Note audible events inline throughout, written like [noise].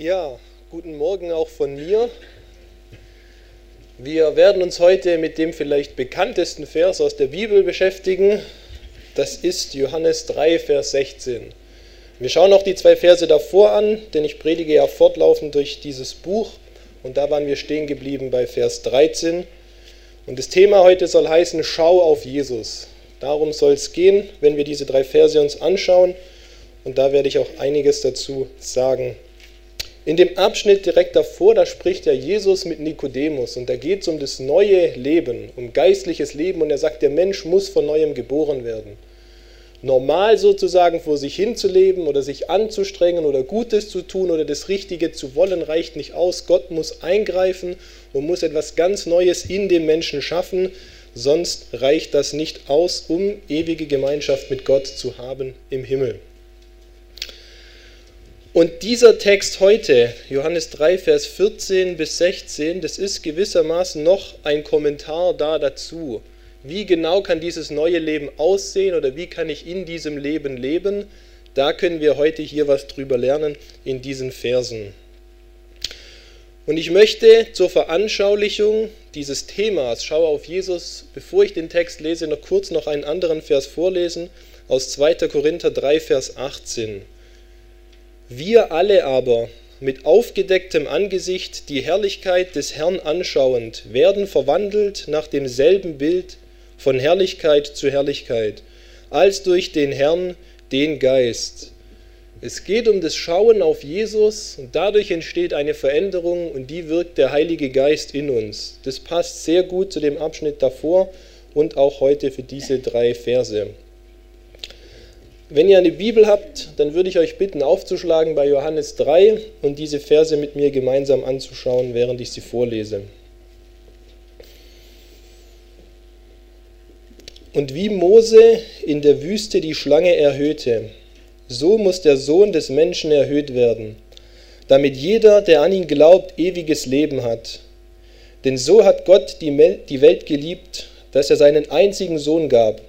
Ja, guten Morgen auch von mir. Wir werden uns heute mit dem vielleicht bekanntesten Vers aus der Bibel beschäftigen. Das ist Johannes 3, Vers 16. Wir schauen auch die zwei Verse davor an, denn ich predige ja fortlaufend durch dieses Buch und da waren wir stehen geblieben bei Vers 13. Und das Thema heute soll heißen, schau auf Jesus. Darum soll es gehen, wenn wir diese drei Verse uns anschauen. Und da werde ich auch einiges dazu sagen. In dem Abschnitt direkt davor, da spricht ja Jesus mit Nikodemus und da geht es um das neue Leben, um geistliches Leben und er sagt, der Mensch muss von neuem geboren werden. Normal sozusagen vor sich hinzuleben oder sich anzustrengen oder Gutes zu tun oder das Richtige zu wollen, reicht nicht aus. Gott muss eingreifen und muss etwas ganz Neues in dem Menschen schaffen, sonst reicht das nicht aus, um ewige Gemeinschaft mit Gott zu haben im Himmel. Und dieser Text heute, Johannes 3, Vers 14 bis 16, das ist gewissermaßen noch ein Kommentar da dazu. Wie genau kann dieses neue Leben aussehen oder wie kann ich in diesem Leben leben? Da können wir heute hier was drüber lernen in diesen Versen. Und ich möchte zur Veranschaulichung dieses Themas, schaue auf Jesus, bevor ich den Text lese, noch kurz noch einen anderen Vers vorlesen aus 2. Korinther 3, Vers 18. Wir alle aber, mit aufgedecktem Angesicht die Herrlichkeit des Herrn anschauend, werden verwandelt nach demselben Bild von Herrlichkeit zu Herrlichkeit, als durch den Herrn, den Geist. Es geht um das Schauen auf Jesus und dadurch entsteht eine Veränderung und die wirkt der Heilige Geist in uns. Das passt sehr gut zu dem Abschnitt davor und auch heute für diese drei Verse. Wenn ihr eine Bibel habt, dann würde ich euch bitten, aufzuschlagen bei Johannes 3 und diese Verse mit mir gemeinsam anzuschauen, während ich sie vorlese. Und wie Mose in der Wüste die Schlange erhöhte, so muss der Sohn des Menschen erhöht werden, damit jeder, der an ihn glaubt, ewiges Leben hat. Denn so hat Gott die Welt geliebt, dass er seinen einzigen Sohn gab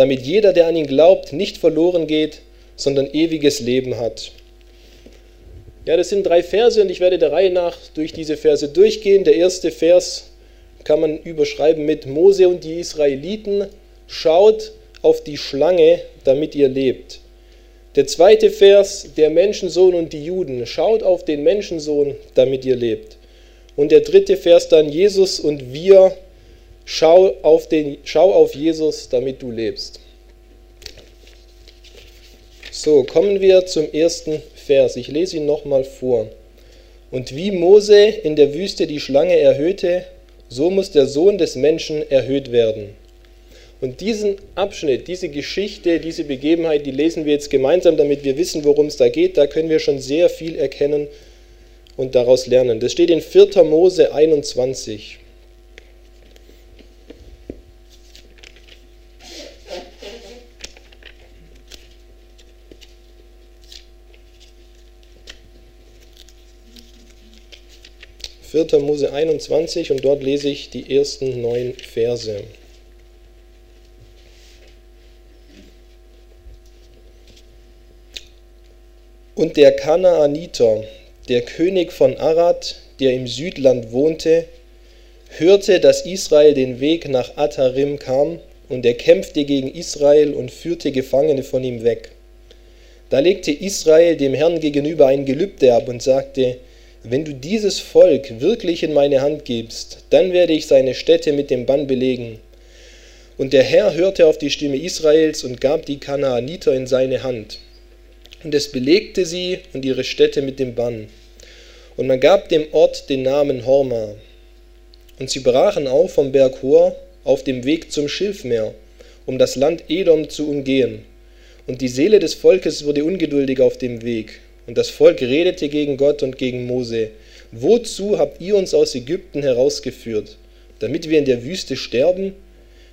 damit jeder, der an ihn glaubt, nicht verloren geht, sondern ewiges Leben hat. Ja, das sind drei Verse und ich werde der Reihe nach durch diese Verse durchgehen. Der erste Vers kann man überschreiben mit Mose und die Israeliten, schaut auf die Schlange, damit ihr lebt. Der zweite Vers, der Menschensohn und die Juden, schaut auf den Menschensohn, damit ihr lebt. Und der dritte Vers dann Jesus und wir, Schau auf, den, schau auf Jesus, damit du lebst. So, kommen wir zum ersten Vers. Ich lese ihn nochmal vor. Und wie Mose in der Wüste die Schlange erhöhte, so muss der Sohn des Menschen erhöht werden. Und diesen Abschnitt, diese Geschichte, diese Begebenheit, die lesen wir jetzt gemeinsam, damit wir wissen, worum es da geht. Da können wir schon sehr viel erkennen und daraus lernen. Das steht in 4. Mose 21. 4. Mose 21 und dort lese ich die ersten neun Verse. Und der Kanaaniter, der König von Arad, der im Südland wohnte, hörte, dass Israel den Weg nach Atarim kam, und er kämpfte gegen Israel und führte Gefangene von ihm weg. Da legte Israel dem Herrn gegenüber ein Gelübde ab und sagte, wenn du dieses Volk wirklich in meine Hand gibst, dann werde ich seine Städte mit dem Bann belegen. Und der Herr hörte auf die Stimme Israels und gab die Kanaaniter in seine Hand. Und es belegte sie und ihre Städte mit dem Bann. Und man gab dem Ort den Namen Horma. Und sie brachen auf vom Berg Hor auf dem Weg zum Schilfmeer, um das Land Edom zu umgehen. Und die Seele des Volkes wurde ungeduldig auf dem Weg. Und das Volk redete gegen Gott und gegen Mose. Wozu habt ihr uns aus Ägypten herausgeführt? Damit wir in der Wüste sterben?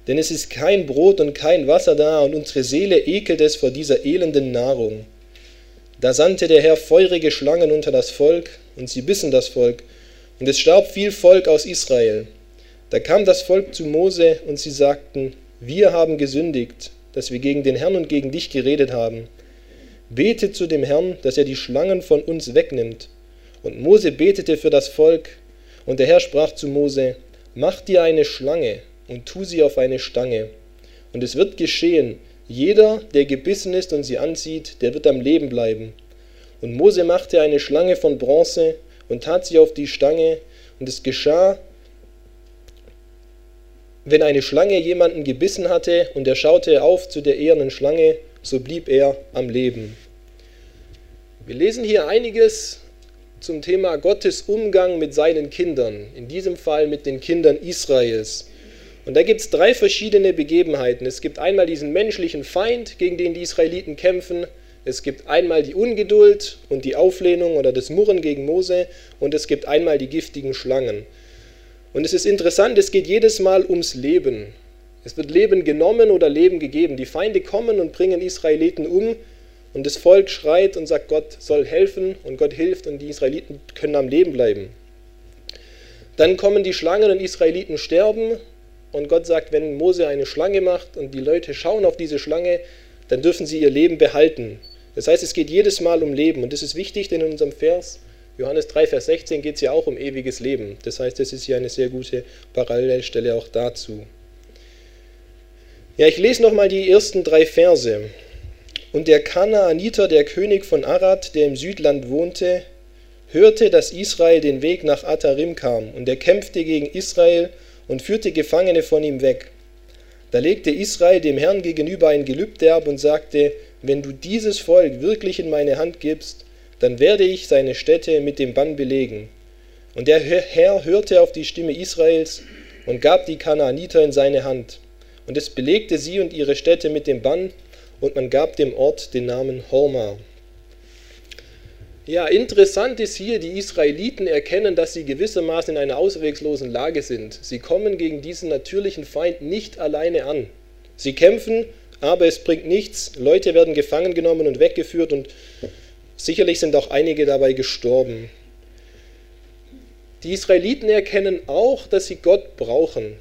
Denn es ist kein Brot und kein Wasser da, und unsere Seele ekelt es vor dieser elenden Nahrung. Da sandte der Herr feurige Schlangen unter das Volk, und sie bissen das Volk, und es starb viel Volk aus Israel. Da kam das Volk zu Mose, und sie sagten, wir haben gesündigt, dass wir gegen den Herrn und gegen dich geredet haben. Betet zu dem Herrn, dass er die Schlangen von uns wegnimmt. Und Mose betete für das Volk, und der Herr sprach zu Mose, Mach dir eine Schlange und tu sie auf eine Stange. Und es wird geschehen, jeder, der gebissen ist und sie ansieht, der wird am Leben bleiben. Und Mose machte eine Schlange von Bronze und tat sie auf die Stange, und es geschah, wenn eine Schlange jemanden gebissen hatte und er schaute auf zu der ehernen Schlange, so blieb er am Leben. Wir lesen hier einiges zum Thema Gottes Umgang mit seinen Kindern, in diesem Fall mit den Kindern Israels. Und da gibt es drei verschiedene Begebenheiten. Es gibt einmal diesen menschlichen Feind, gegen den die Israeliten kämpfen. Es gibt einmal die Ungeduld und die Auflehnung oder das Murren gegen Mose. Und es gibt einmal die giftigen Schlangen. Und es ist interessant, es geht jedes Mal ums Leben. Es wird Leben genommen oder Leben gegeben. Die Feinde kommen und bringen Israeliten um. Und das Volk schreit und sagt, Gott soll helfen und Gott hilft und die Israeliten können am Leben bleiben. Dann kommen die Schlangen und Israeliten sterben und Gott sagt, wenn Mose eine Schlange macht und die Leute schauen auf diese Schlange, dann dürfen sie ihr Leben behalten. Das heißt, es geht jedes Mal um Leben. Und das ist wichtig, denn in unserem Vers, Johannes 3, Vers 16, geht es ja auch um ewiges Leben. Das heißt, das ist hier eine sehr gute Parallelstelle auch dazu. Ja, ich lese nochmal die ersten drei Verse. Und der Kanaaniter, der König von Arad, der im Südland wohnte, hörte, dass Israel den Weg nach Atarim kam, und er kämpfte gegen Israel und führte Gefangene von ihm weg. Da legte Israel dem Herrn gegenüber ein Gelübde ab und sagte, wenn du dieses Volk wirklich in meine Hand gibst, dann werde ich seine Städte mit dem Bann belegen. Und der Herr hörte auf die Stimme Israels und gab die Kanaaniter in seine Hand. Und es belegte sie und ihre Städte mit dem Bann, und man gab dem Ort den Namen Horma. Ja, interessant ist hier, die Israeliten erkennen, dass sie gewissermaßen in einer ausweglosen Lage sind. Sie kommen gegen diesen natürlichen Feind nicht alleine an. Sie kämpfen, aber es bringt nichts. Leute werden gefangen genommen und weggeführt und sicherlich sind auch einige dabei gestorben. Die Israeliten erkennen auch, dass sie Gott brauchen.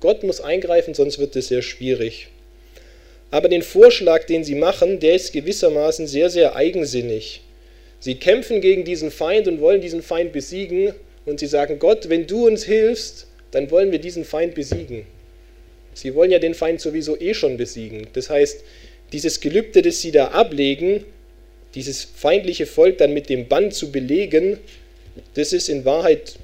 Gott muss eingreifen, sonst wird es sehr schwierig. Aber den Vorschlag, den sie machen, der ist gewissermaßen sehr, sehr eigensinnig. Sie kämpfen gegen diesen Feind und wollen diesen Feind besiegen und sie sagen, Gott, wenn du uns hilfst, dann wollen wir diesen Feind besiegen. Sie wollen ja den Feind sowieso eh schon besiegen. Das heißt, dieses Gelübde, das sie da ablegen, dieses feindliche Volk dann mit dem Bann zu belegen, das ist in Wahrheit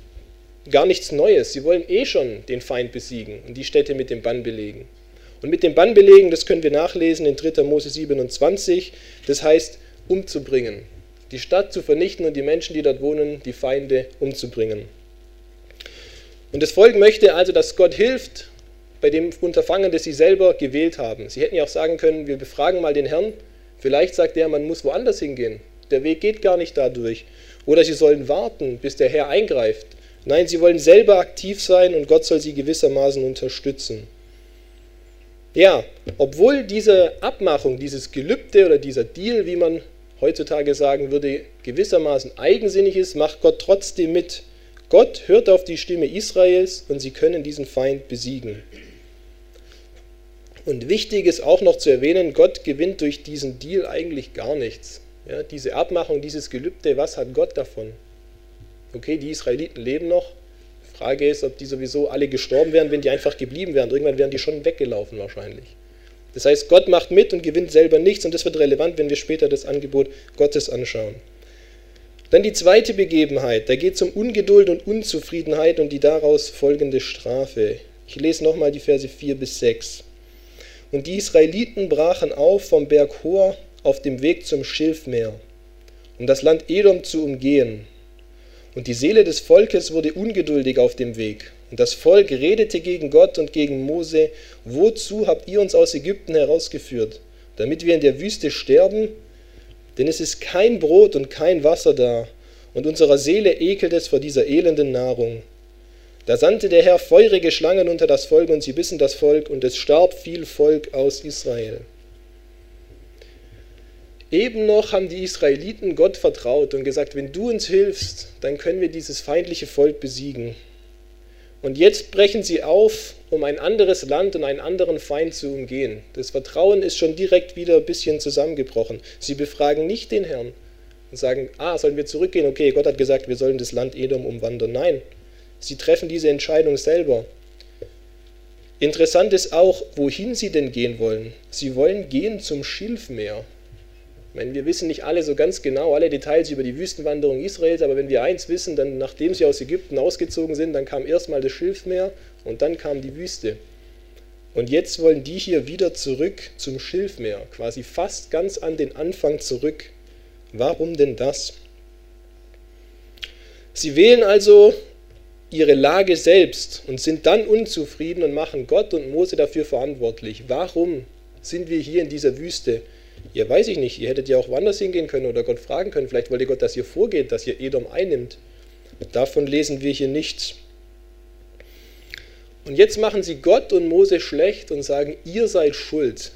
gar nichts Neues. Sie wollen eh schon den Feind besiegen und die Städte mit dem Bann belegen. Und mit dem Bann belegen, das können wir nachlesen in 3. Mose 27, das heißt umzubringen die Stadt zu vernichten und die Menschen, die dort wohnen, die Feinde umzubringen. Und das Volk möchte also, dass Gott hilft bei dem Unterfangen, das sie selber gewählt haben. Sie hätten ja auch sagen können, wir befragen mal den Herrn, vielleicht sagt er, man muss woanders hingehen. Der Weg geht gar nicht dadurch. Oder sie sollen warten, bis der Herr eingreift. Nein, sie wollen selber aktiv sein und Gott soll sie gewissermaßen unterstützen. Ja, obwohl diese Abmachung, dieses Gelübde oder dieser Deal, wie man heutzutage sagen würde, gewissermaßen eigensinnig ist, macht Gott trotzdem mit. Gott hört auf die Stimme Israels und sie können diesen Feind besiegen. Und wichtig ist auch noch zu erwähnen, Gott gewinnt durch diesen Deal eigentlich gar nichts. Ja, diese Abmachung, dieses Gelübde, was hat Gott davon? Okay, die Israeliten leben noch. Frage ist, ob die sowieso alle gestorben wären, wenn die einfach geblieben wären. Irgendwann wären die schon weggelaufen wahrscheinlich. Das heißt, Gott macht mit und gewinnt selber nichts und das wird relevant, wenn wir später das Angebot Gottes anschauen. Dann die zweite Begebenheit, da geht es um Ungeduld und Unzufriedenheit und die daraus folgende Strafe. Ich lese nochmal die Verse 4 bis 6. Und die Israeliten brachen auf vom Berg Hor auf dem Weg zum Schilfmeer, um das Land Edom zu umgehen. Und die Seele des Volkes wurde ungeduldig auf dem Weg. Und das Volk redete gegen Gott und gegen Mose, wozu habt ihr uns aus Ägypten herausgeführt? Damit wir in der Wüste sterben? Denn es ist kein Brot und kein Wasser da, und unserer Seele ekelt es vor dieser elenden Nahrung. Da sandte der Herr feurige Schlangen unter das Volk, und sie bissen das Volk, und es starb viel Volk aus Israel. Eben noch haben die Israeliten Gott vertraut und gesagt, wenn du uns hilfst, dann können wir dieses feindliche Volk besiegen. Und jetzt brechen sie auf, um ein anderes Land und einen anderen Feind zu umgehen. Das Vertrauen ist schon direkt wieder ein bisschen zusammengebrochen. Sie befragen nicht den Herrn. und sagen, ah, sollen wir zurückgehen? Okay, Gott hat gesagt, wir sollen das Land Edom umwandern. Nein, sie treffen diese Entscheidung selber. Interessant ist auch, wohin sie denn gehen wollen. Sie wollen gehen zum Schilfmeer. Ich meine, wir wissen nicht alle so ganz genau, alle Details über die Wüstenwanderung Israels, aber wenn wir eins wissen, dann nachdem sie aus Ägypten ausgezogen sind, dann kam erstmal das Schilfmeer und dann kam die Wüste. Und jetzt wollen die hier wieder zurück zum Schilfmeer, quasi fast ganz an den Anfang zurück. Warum denn das? Sie wählen also ihre Lage selbst und sind dann unzufrieden und machen Gott und Mose dafür verantwortlich. Warum sind wir hier in dieser Wüste? Ja, weiß ich nicht. Ihr hättet ja auch woanders hingehen können oder Gott fragen können. Vielleicht wollte Gott, dass ihr vorgeht, dass ihr Edom einnimmt. Davon lesen wir hier nichts. Und jetzt machen sie Gott und Mose schlecht und sagen, ihr seid schuld.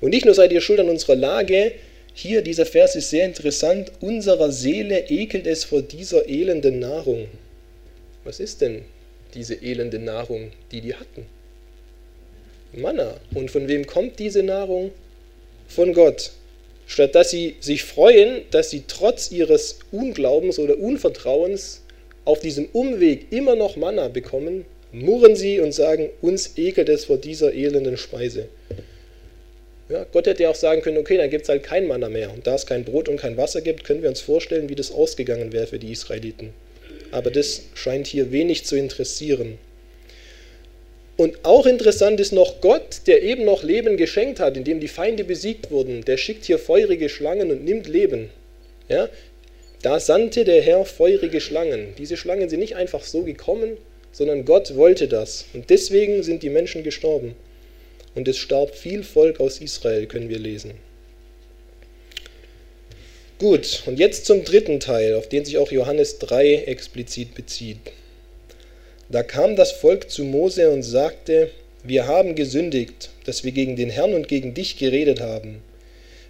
Und nicht nur seid ihr schuld an unserer Lage, hier dieser Vers ist sehr interessant, unserer Seele ekelt es vor dieser elenden Nahrung. Was ist denn diese elende Nahrung, die die hatten? Manna. Und von wem kommt diese Nahrung? Von Gott. Statt dass sie sich freuen, dass sie trotz ihres Unglaubens oder Unvertrauens auf diesem Umweg immer noch Manna bekommen, murren sie und sagen, uns ekelt es vor dieser elenden Speise. Ja, Gott hätte ja auch sagen können, okay, dann gibt es halt kein Manna mehr. Und da es kein Brot und kein Wasser gibt, können wir uns vorstellen, wie das ausgegangen wäre für die Israeliten aber das scheint hier wenig zu interessieren. Und auch interessant ist noch Gott, der eben noch Leben geschenkt hat, indem die Feinde besiegt wurden, der schickt hier feurige Schlangen und nimmt Leben. Ja? Da sandte der Herr feurige Schlangen. Diese Schlangen sind nicht einfach so gekommen, sondern Gott wollte das. Und deswegen sind die Menschen gestorben. Und es starb viel Volk aus Israel, können wir lesen. Gut, und jetzt zum dritten Teil, auf den sich auch Johannes 3 explizit bezieht. Da kam das Volk zu Mose und sagte, wir haben gesündigt, dass wir gegen den Herrn und gegen dich geredet haben.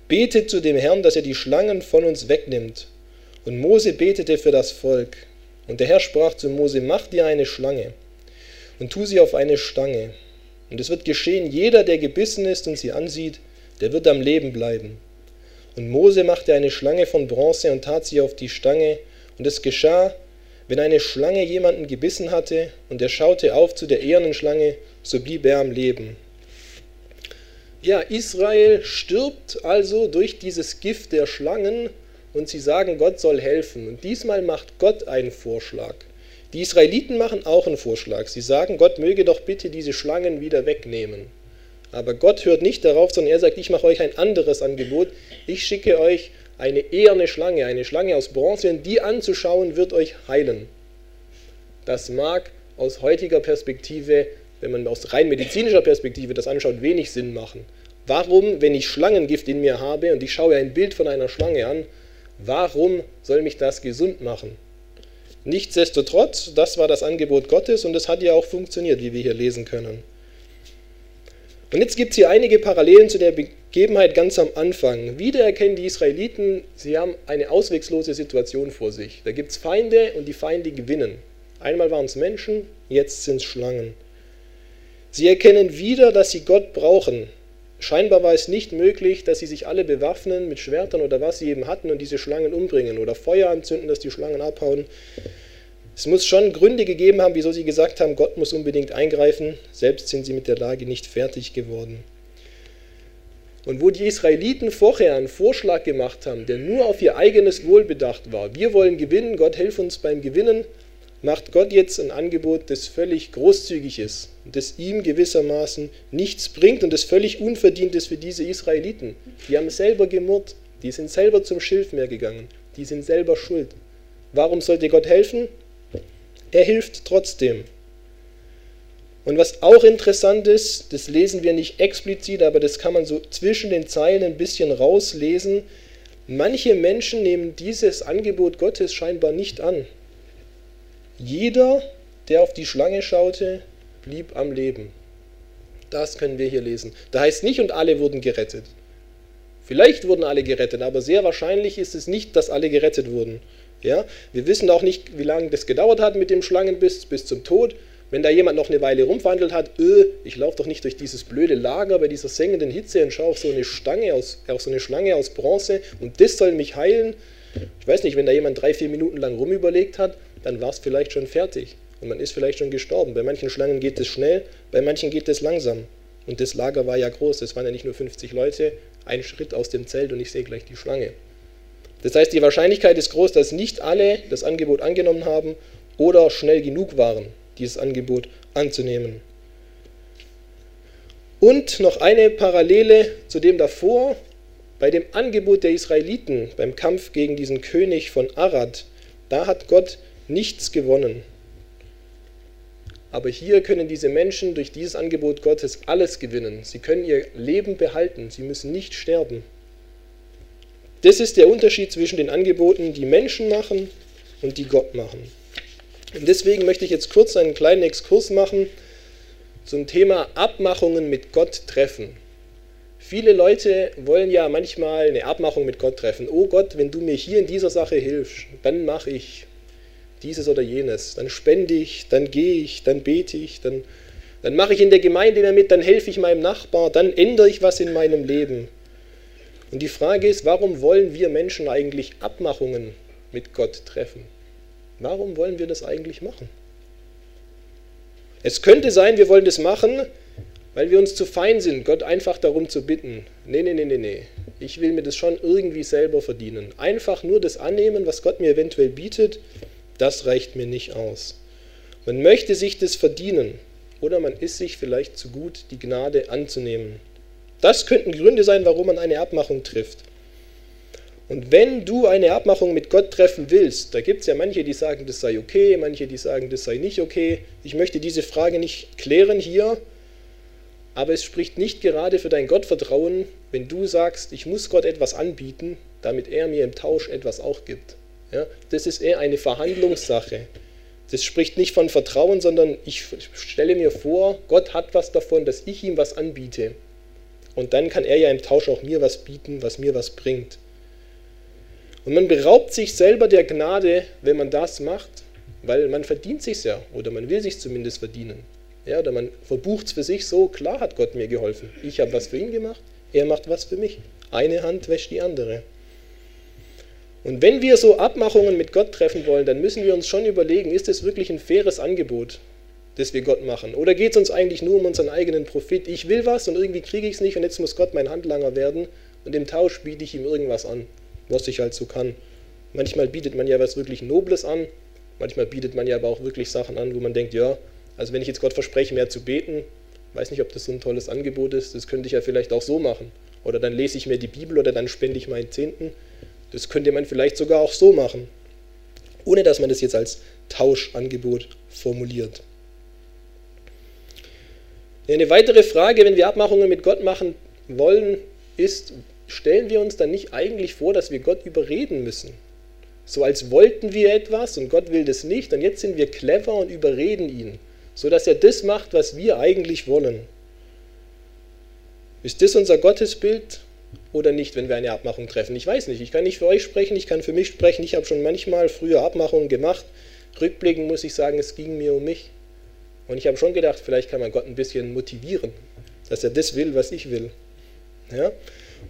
Betet zu dem Herrn, dass er die Schlangen von uns wegnimmt. Und Mose betete für das Volk. Und der Herr sprach zu Mose, mach dir eine Schlange und tu sie auf eine Stange. Und es wird geschehen, jeder, der gebissen ist und sie ansieht, der wird am Leben bleiben. Und Mose machte eine Schlange von Bronze und tat sie auf die Stange. Und es geschah, wenn eine Schlange jemanden gebissen hatte und er schaute auf zu der ehernen Schlange, so blieb er am Leben. Ja, Israel stirbt also durch dieses Gift der Schlangen und sie sagen, Gott soll helfen. Und diesmal macht Gott einen Vorschlag. Die Israeliten machen auch einen Vorschlag. Sie sagen, Gott möge doch bitte diese Schlangen wieder wegnehmen. Aber Gott hört nicht darauf, sondern er sagt, ich mache euch ein anderes Angebot. Ich schicke euch eine eherne Schlange, eine Schlange aus Bronze, und die anzuschauen wird euch heilen. Das mag aus heutiger Perspektive, wenn man aus rein medizinischer Perspektive das anschaut, wenig Sinn machen. Warum, wenn ich Schlangengift in mir habe und ich schaue ein Bild von einer Schlange an, warum soll mich das gesund machen? Nichtsdestotrotz, das war das Angebot Gottes und es hat ja auch funktioniert, wie wir hier lesen können. Und jetzt gibt es hier einige Parallelen zu der Begebenheit ganz am Anfang. Wieder erkennen die Israeliten, sie haben eine auswegslose Situation vor sich. Da gibt es Feinde und die Feinde gewinnen. Einmal waren es Menschen, jetzt sind es Schlangen. Sie erkennen wieder, dass sie Gott brauchen. Scheinbar war es nicht möglich, dass sie sich alle bewaffnen mit Schwertern oder was sie eben hatten und diese Schlangen umbringen oder Feuer anzünden, dass die Schlangen abhauen. Es muss schon Gründe gegeben haben, wieso sie gesagt haben, Gott muss unbedingt eingreifen. Selbst sind sie mit der Lage nicht fertig geworden. Und wo die Israeliten vorher einen Vorschlag gemacht haben, der nur auf ihr eigenes Wohl bedacht war, wir wollen gewinnen, Gott hilf uns beim Gewinnen, macht Gott jetzt ein Angebot, das völlig großzügig ist das ihm gewissermaßen nichts bringt und das völlig unverdient ist für diese Israeliten. Die haben selber gemurrt, die sind selber zum Schilfmeer gegangen, die sind selber schuld. Warum sollte Gott helfen? Er hilft trotzdem. Und was auch interessant ist, das lesen wir nicht explizit, aber das kann man so zwischen den Zeilen ein bisschen rauslesen. Manche Menschen nehmen dieses Angebot Gottes scheinbar nicht an. Jeder, der auf die Schlange schaute, blieb am Leben. Das können wir hier lesen. Da heißt nicht, und alle wurden gerettet. Vielleicht wurden alle gerettet, aber sehr wahrscheinlich ist es nicht, dass alle gerettet wurden. Ja? Wir wissen auch nicht, wie lange das gedauert hat mit dem Schlangenbiss bis zum Tod. Wenn da jemand noch eine Weile rumverhandelt hat, öh, ich laufe doch nicht durch dieses blöde Lager bei dieser sengenden Hitze und schaue auf so eine Stange aus, auf so eine Schlange aus Bronze und das soll mich heilen. Ich weiß nicht, wenn da jemand drei, vier Minuten lang rumüberlegt hat, dann war es vielleicht schon fertig und man ist vielleicht schon gestorben. Bei manchen Schlangen geht es schnell, bei manchen geht es langsam. Und das Lager war ja groß, es waren ja nicht nur 50 Leute, ein Schritt aus dem Zelt und ich sehe gleich die Schlange. Das heißt, die Wahrscheinlichkeit ist groß, dass nicht alle das Angebot angenommen haben oder schnell genug waren, dieses Angebot anzunehmen. Und noch eine Parallele zu dem davor, bei dem Angebot der Israeliten beim Kampf gegen diesen König von Arad, da hat Gott nichts gewonnen. Aber hier können diese Menschen durch dieses Angebot Gottes alles gewinnen. Sie können ihr Leben behalten, sie müssen nicht sterben. Das ist der Unterschied zwischen den Angeboten, die Menschen machen und die Gott machen. Und deswegen möchte ich jetzt kurz einen kleinen Exkurs machen zum Thema Abmachungen mit Gott treffen. Viele Leute wollen ja manchmal eine Abmachung mit Gott treffen. Oh Gott, wenn du mir hier in dieser Sache hilfst, dann mache ich dieses oder jenes. Dann spende ich, dann gehe ich, dann bete ich, dann, dann mache ich in der Gemeinde mehr mit, dann helfe ich meinem Nachbar, dann ändere ich was in meinem Leben. Und die Frage ist, warum wollen wir Menschen eigentlich Abmachungen mit Gott treffen? Warum wollen wir das eigentlich machen? Es könnte sein, wir wollen das machen, weil wir uns zu fein sind, Gott einfach darum zu bitten. Nee, nee, nee, nee, nee. Ich will mir das schon irgendwie selber verdienen. Einfach nur das annehmen, was Gott mir eventuell bietet, das reicht mir nicht aus. Man möchte sich das verdienen oder man ist sich vielleicht zu gut, die Gnade anzunehmen. Das könnten Gründe sein, warum man eine Abmachung trifft. Und wenn du eine Abmachung mit Gott treffen willst, da gibt es ja manche, die sagen, das sei okay, manche, die sagen, das sei nicht okay. Ich möchte diese Frage nicht klären hier, aber es spricht nicht gerade für dein Gottvertrauen, wenn du sagst, ich muss Gott etwas anbieten, damit er mir im Tausch etwas auch gibt. Ja, das ist eher eine Verhandlungssache. Das spricht nicht von Vertrauen, sondern ich stelle mir vor, Gott hat was davon, dass ich ihm was anbiete. Und dann kann er ja im Tausch auch mir was bieten, was mir was bringt. Und man beraubt sich selber der Gnade, wenn man das macht, weil man verdient sich ja oder man will sich zumindest verdienen. Ja, oder man verbucht es für sich so, klar hat Gott mir geholfen. Ich habe was für ihn gemacht, er macht was für mich. Eine Hand wäscht die andere. Und wenn wir so Abmachungen mit Gott treffen wollen, dann müssen wir uns schon überlegen, ist es wirklich ein faires Angebot, das wir Gott machen? Oder geht es uns eigentlich nur um unseren eigenen Profit? Ich will was und irgendwie kriege ich es nicht und jetzt muss Gott mein Handlanger werden und im Tausch biete ich ihm irgendwas an, was ich halt so kann. Manchmal bietet man ja was wirklich Nobles an, manchmal bietet man ja aber auch wirklich Sachen an, wo man denkt, ja, also wenn ich jetzt Gott verspreche, mehr zu beten, weiß nicht, ob das so ein tolles Angebot ist, das könnte ich ja vielleicht auch so machen. Oder dann lese ich mir die Bibel oder dann spende ich meinen Zehnten. Das könnte man vielleicht sogar auch so machen, ohne dass man das jetzt als Tauschangebot formuliert. Eine weitere Frage, wenn wir Abmachungen mit Gott machen wollen, ist, stellen wir uns dann nicht eigentlich vor, dass wir Gott überreden müssen? So als wollten wir etwas und Gott will das nicht und jetzt sind wir clever und überreden ihn, sodass er das macht, was wir eigentlich wollen. Ist das unser Gottesbild? oder nicht, wenn wir eine Abmachung treffen. Ich weiß nicht, ich kann nicht für euch sprechen, ich kann für mich sprechen. Ich habe schon manchmal früher Abmachungen gemacht. Rückblickend muss ich sagen, es ging mir um mich. Und ich habe schon gedacht, vielleicht kann man Gott ein bisschen motivieren, dass er das will, was ich will. Ja?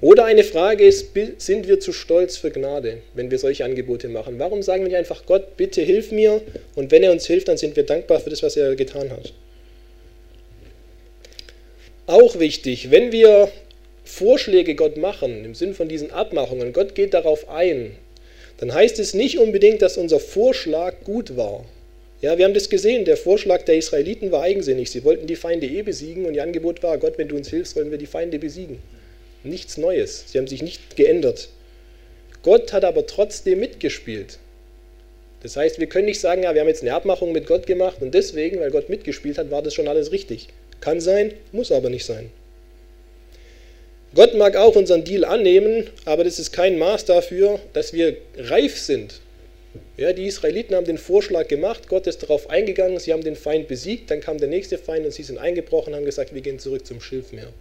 Oder eine Frage ist, sind wir zu stolz für Gnade, wenn wir solche Angebote machen? Warum sagen wir nicht einfach, Gott, bitte hilf mir und wenn er uns hilft, dann sind wir dankbar für das, was er getan hat? Auch wichtig, wenn wir Vorschläge Gott machen, im Sinn von diesen Abmachungen, Gott geht darauf ein, dann heißt es nicht unbedingt, dass unser Vorschlag gut war. Ja, wir haben das gesehen, der Vorschlag der Israeliten war eigensinnig. Sie wollten die Feinde eh besiegen und ihr Angebot war, Gott, wenn du uns hilfst, wollen wir die Feinde besiegen. Nichts Neues, sie haben sich nicht geändert. Gott hat aber trotzdem mitgespielt. Das heißt, wir können nicht sagen, ja, wir haben jetzt eine Abmachung mit Gott gemacht und deswegen, weil Gott mitgespielt hat, war das schon alles richtig. Kann sein, muss aber nicht sein. Gott mag auch unseren Deal annehmen, aber das ist kein Maß dafür, dass wir reif sind. Ja, die Israeliten haben den Vorschlag gemacht, Gott ist darauf eingegangen, sie haben den Feind besiegt, dann kam der nächste Feind und sie sind eingebrochen und haben gesagt, wir gehen zurück zum Schilfmeer.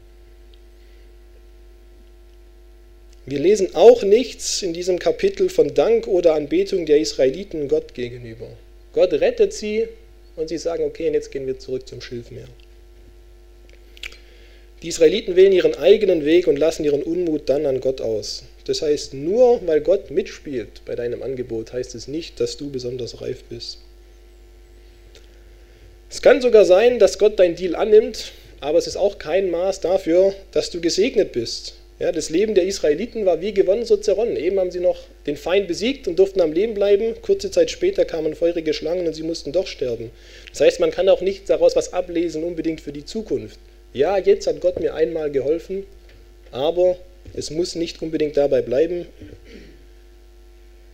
Wir lesen auch nichts in diesem Kapitel von Dank oder Anbetung der Israeliten Gott gegenüber. Gott rettet sie und sie sagen, okay, jetzt gehen wir zurück zum Schilfmeer. Die Israeliten wählen ihren eigenen Weg und lassen ihren Unmut dann an Gott aus. Das heißt, nur weil Gott mitspielt bei deinem Angebot, heißt es nicht, dass du besonders reif bist. Es kann sogar sein, dass Gott dein Deal annimmt, aber es ist auch kein Maß dafür, dass du gesegnet bist. Ja, das Leben der Israeliten war wie gewonnen, so zerronnen. Eben haben sie noch den Feind besiegt und durften am Leben bleiben. Kurze Zeit später kamen feurige Schlangen und sie mussten doch sterben. Das heißt, man kann auch nicht daraus was ablesen, unbedingt für die Zukunft. Ja, jetzt hat Gott mir einmal geholfen, aber es muss nicht unbedingt dabei bleiben.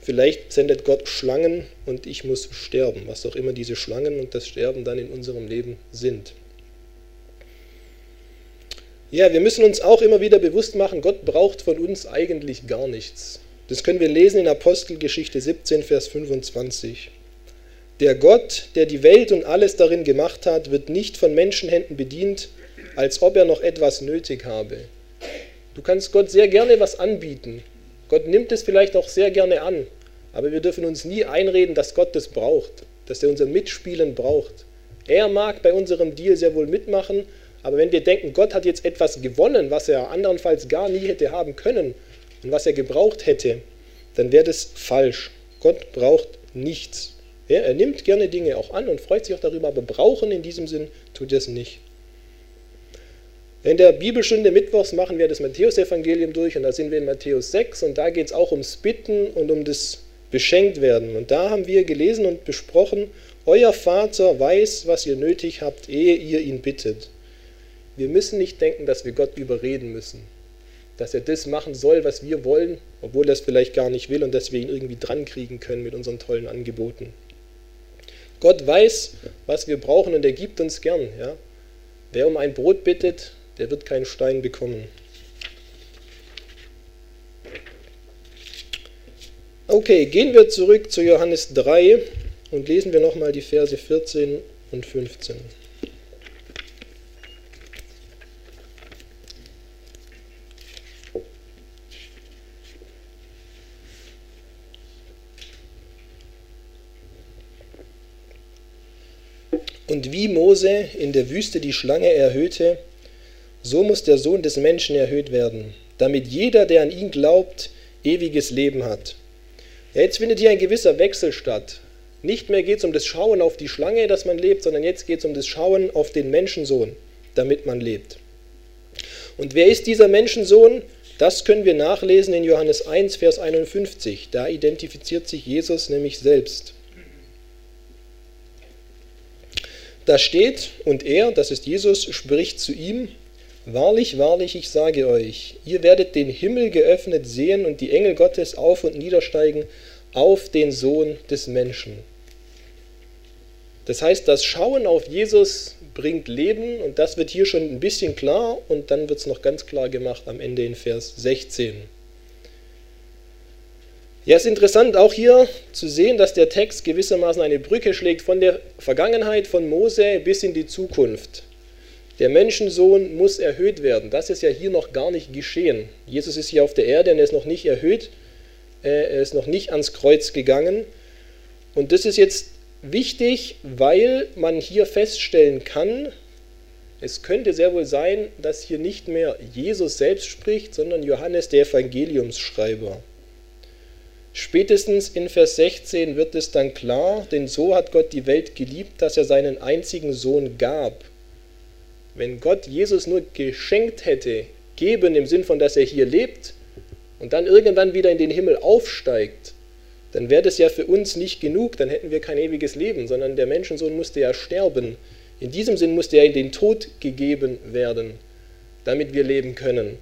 Vielleicht sendet Gott Schlangen und ich muss sterben, was auch immer diese Schlangen und das Sterben dann in unserem Leben sind. Ja, wir müssen uns auch immer wieder bewusst machen, Gott braucht von uns eigentlich gar nichts. Das können wir lesen in Apostelgeschichte 17, Vers 25. Der Gott, der die Welt und alles darin gemacht hat, wird nicht von Menschenhänden bedient, als ob er noch etwas nötig habe. Du kannst Gott sehr gerne was anbieten. Gott nimmt es vielleicht auch sehr gerne an, aber wir dürfen uns nie einreden, dass Gott das braucht, dass er unser Mitspielen braucht. Er mag bei unserem Deal sehr wohl mitmachen, aber wenn wir denken, Gott hat jetzt etwas gewonnen, was er andernfalls gar nie hätte haben können und was er gebraucht hätte, dann wäre das falsch. Gott braucht nichts. Er nimmt gerne Dinge auch an und freut sich auch darüber, aber brauchen in diesem Sinn tut er es nicht. In der Bibelstunde Mittwochs machen wir das Matthäusevangelium durch und da sind wir in Matthäus 6 und da geht es auch ums Bitten und um das Beschenktwerden. Und da haben wir gelesen und besprochen, euer Vater weiß, was ihr nötig habt, ehe ihr ihn bittet. Wir müssen nicht denken, dass wir Gott überreden müssen, dass er das machen soll, was wir wollen, obwohl er es vielleicht gar nicht will und dass wir ihn irgendwie dran kriegen können mit unseren tollen Angeboten. Gott weiß, was wir brauchen und er gibt uns gern. Ja? Wer um ein Brot bittet, der wird keinen Stein bekommen. Okay, gehen wir zurück zu Johannes 3 und lesen wir nochmal die Verse 14 und 15. Und wie Mose in der Wüste die Schlange erhöhte, so muss der Sohn des Menschen erhöht werden, damit jeder, der an ihn glaubt, ewiges Leben hat. Ja, jetzt findet hier ein gewisser Wechsel statt. Nicht mehr geht es um das Schauen auf die Schlange, dass man lebt, sondern jetzt geht es um das Schauen auf den Menschensohn, damit man lebt. Und wer ist dieser Menschensohn? Das können wir nachlesen in Johannes 1, Vers 51. Da identifiziert sich Jesus nämlich selbst. Da steht, und er, das ist Jesus, spricht zu ihm, Wahrlich, wahrlich, ich sage euch, ihr werdet den Himmel geöffnet sehen und die Engel Gottes auf und niedersteigen auf den Sohn des Menschen. Das heißt, das Schauen auf Jesus bringt Leben und das wird hier schon ein bisschen klar und dann wird es noch ganz klar gemacht am Ende in Vers 16. Ja, es ist interessant auch hier zu sehen, dass der Text gewissermaßen eine Brücke schlägt von der Vergangenheit von Mose bis in die Zukunft. Der Menschensohn muss erhöht werden. Das ist ja hier noch gar nicht geschehen. Jesus ist hier auf der Erde und er ist noch nicht erhöht. Er ist noch nicht ans Kreuz gegangen. Und das ist jetzt wichtig, weil man hier feststellen kann, es könnte sehr wohl sein, dass hier nicht mehr Jesus selbst spricht, sondern Johannes der Evangeliumsschreiber. Spätestens in Vers 16 wird es dann klar, denn so hat Gott die Welt geliebt, dass er seinen einzigen Sohn gab. Wenn Gott Jesus nur geschenkt hätte, geben im Sinn von, dass er hier lebt und dann irgendwann wieder in den Himmel aufsteigt, dann wäre das ja für uns nicht genug, dann hätten wir kein ewiges Leben, sondern der Menschensohn musste ja sterben. In diesem Sinn musste er in den Tod gegeben werden, damit wir leben können.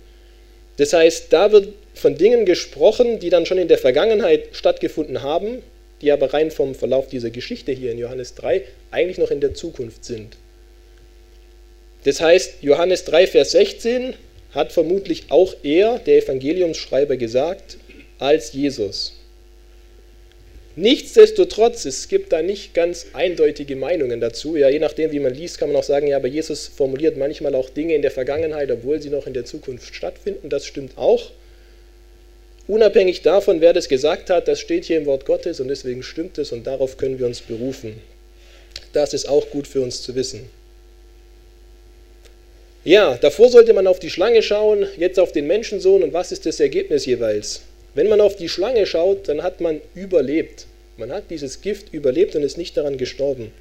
Das heißt, da wird von Dingen gesprochen, die dann schon in der Vergangenheit stattgefunden haben, die aber rein vom Verlauf dieser Geschichte hier in Johannes 3 eigentlich noch in der Zukunft sind. Das heißt, Johannes 3, Vers 16 hat vermutlich auch er, der Evangeliumsschreiber, gesagt, als Jesus. Nichtsdestotrotz, es gibt da nicht ganz eindeutige Meinungen dazu. Ja, je nachdem, wie man liest, kann man auch sagen, ja, aber Jesus formuliert manchmal auch Dinge in der Vergangenheit, obwohl sie noch in der Zukunft stattfinden. Das stimmt auch. Unabhängig davon, wer das gesagt hat, das steht hier im Wort Gottes und deswegen stimmt es und darauf können wir uns berufen. Das ist auch gut für uns zu wissen. Ja, davor sollte man auf die Schlange schauen, jetzt auf den Menschensohn und was ist das Ergebnis jeweils? Wenn man auf die Schlange schaut, dann hat man überlebt. Man hat dieses Gift überlebt und ist nicht daran gestorben.